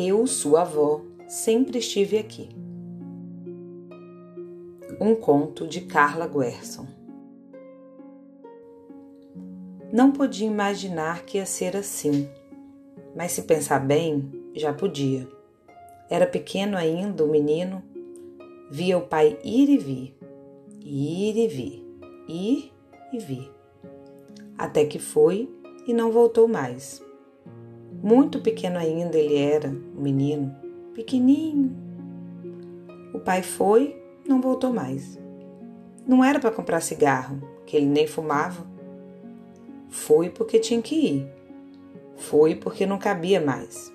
Eu, sua avó, sempre estive aqui. Um conto de Carla Guerson. Não podia imaginar que ia ser assim, mas se pensar bem, já podia. Era pequeno ainda o menino, via o pai ir e vir, ir e vir, ir e vir, até que foi e não voltou mais. Muito pequeno ainda ele era, o menino, pequenininho. O pai foi, não voltou mais. Não era para comprar cigarro, que ele nem fumava. Foi porque tinha que ir. Foi porque não cabia mais.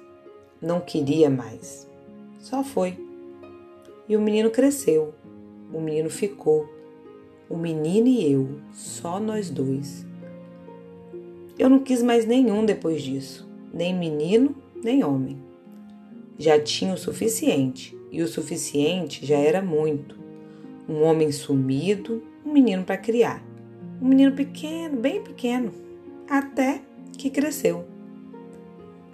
Não queria mais. Só foi. E o menino cresceu. O menino ficou. O menino e eu, só nós dois. Eu não quis mais nenhum depois disso nem menino, nem homem. Já tinha o suficiente, e o suficiente já era muito. Um homem sumido, um menino para criar. Um menino pequeno, bem pequeno, até que cresceu.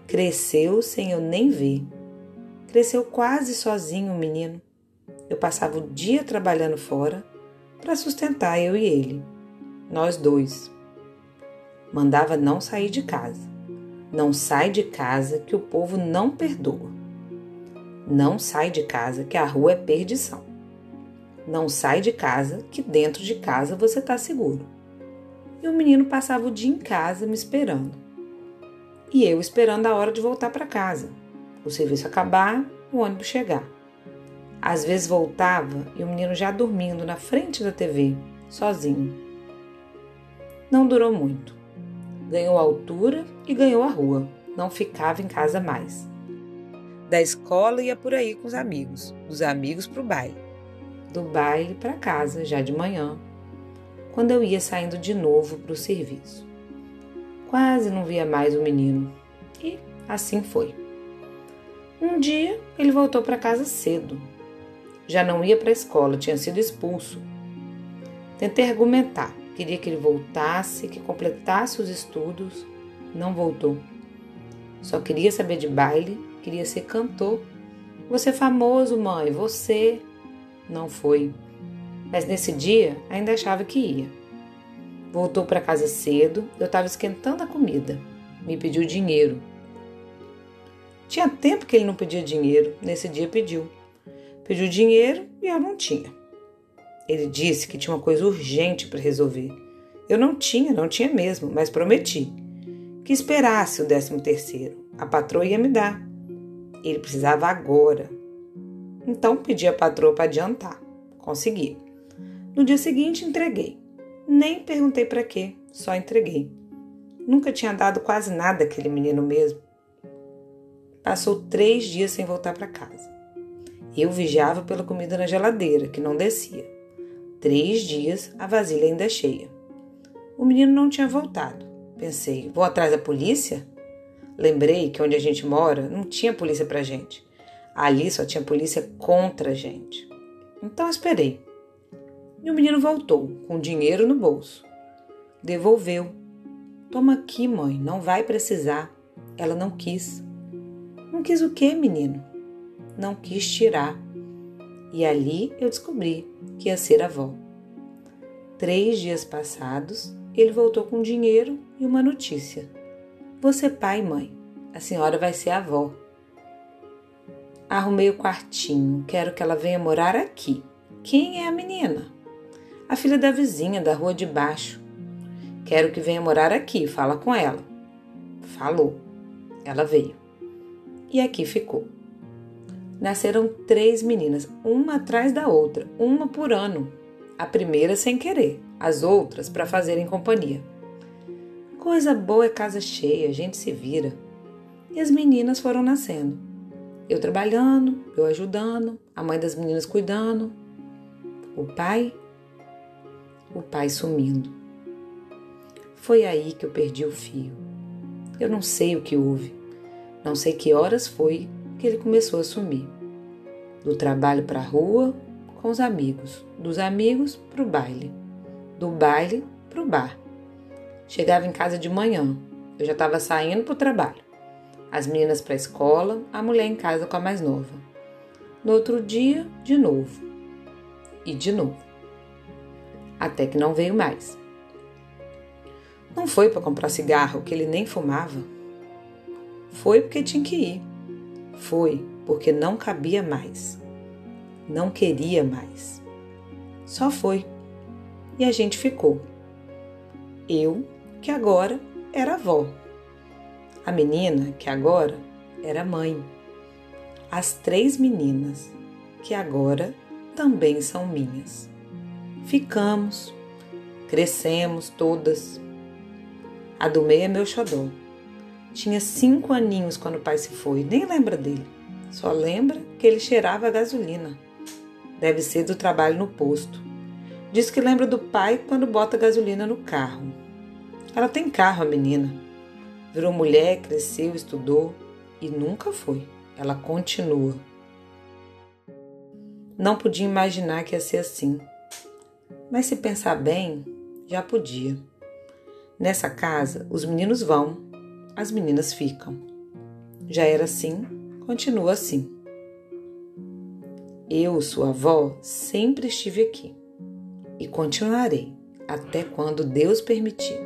Cresceu sem eu nem ver. Cresceu quase sozinho o menino. Eu passava o dia trabalhando fora para sustentar eu e ele, nós dois. Mandava não sair de casa. Não sai de casa que o povo não perdoa. Não sai de casa que a rua é perdição. Não sai de casa que dentro de casa você está seguro. E o menino passava o dia em casa me esperando. E eu esperando a hora de voltar para casa. O serviço acabar, o ônibus chegar. Às vezes voltava e o menino já dormindo na frente da TV, sozinho. Não durou muito ganhou altura e ganhou a rua, não ficava em casa mais. Da escola ia por aí com os amigos, dos amigos para o baile, do baile para casa já de manhã, quando eu ia saindo de novo para o serviço. Quase não via mais o menino e assim foi. Um dia ele voltou para casa cedo. Já não ia para a escola, tinha sido expulso. Tentei argumentar, Queria que ele voltasse, que completasse os estudos. Não voltou. Só queria saber de baile, queria ser cantor. Você é famoso, mãe, você. Não foi. Mas nesse dia ainda achava que ia. Voltou para casa cedo, eu estava esquentando a comida. Me pediu dinheiro. Tinha tempo que ele não pedia dinheiro, nesse dia pediu. Pediu dinheiro e eu não tinha. Ele disse que tinha uma coisa urgente para resolver. Eu não tinha, não tinha mesmo, mas prometi que esperasse o décimo terceiro. A patroa ia me dar. Ele precisava agora. Então pedi à patroa para adiantar. Consegui. No dia seguinte entreguei. Nem perguntei para quê, só entreguei. Nunca tinha dado quase nada àquele menino mesmo. Passou três dias sem voltar para casa. Eu vigiava pela comida na geladeira, que não descia. Três dias, a vasilha ainda é cheia. O menino não tinha voltado. Pensei, vou atrás da polícia? Lembrei que onde a gente mora não tinha polícia pra gente. Ali só tinha polícia contra a gente. Então esperei. E o menino voltou, com dinheiro no bolso. Devolveu. Toma aqui, mãe, não vai precisar. Ela não quis. Não quis o quê, menino? Não quis tirar. E ali eu descobri que ia ser avó. Três dias passados, ele voltou com dinheiro e uma notícia. Você é pai e mãe, a senhora vai ser avó. Arrumei o quartinho, quero que ela venha morar aqui. Quem é a menina? A filha da vizinha da rua de baixo. Quero que venha morar aqui, fala com ela. Falou. Ela veio. E aqui ficou nasceram três meninas, uma atrás da outra, uma por ano. A primeira sem querer, as outras para fazerem companhia. Coisa boa é casa cheia, a gente se vira. E as meninas foram nascendo. Eu trabalhando, eu ajudando, a mãe das meninas cuidando. O pai, o pai sumindo. Foi aí que eu perdi o fio. Eu não sei o que houve. Não sei que horas foi que ele começou a sumir. Do trabalho para a rua, com os amigos, dos amigos para o baile, do baile para o bar. Chegava em casa de manhã, eu já estava saindo para o trabalho. As meninas para a escola, a mulher em casa com a mais nova. No outro dia, de novo. E de novo. Até que não veio mais. Não foi para comprar cigarro que ele nem fumava. Foi porque tinha que ir. Foi porque não cabia mais. Não queria mais. Só foi. E a gente ficou. Eu, que agora era avó. A menina, que agora era mãe. As três meninas, que agora também são minhas. Ficamos, crescemos todas. A do meio é meu xodó. Tinha cinco aninhos quando o pai se foi, nem lembra dele. Só lembra que ele cheirava a gasolina. Deve ser do trabalho no posto. Diz que lembra do pai quando bota gasolina no carro. Ela tem carro, a menina. Virou mulher, cresceu, estudou e nunca foi. Ela continua. Não podia imaginar que ia ser assim. Mas se pensar bem, já podia. Nessa casa, os meninos vão, as meninas ficam. Já era assim, continua assim. Eu, sua avó, sempre estive aqui e continuarei até quando Deus permitir.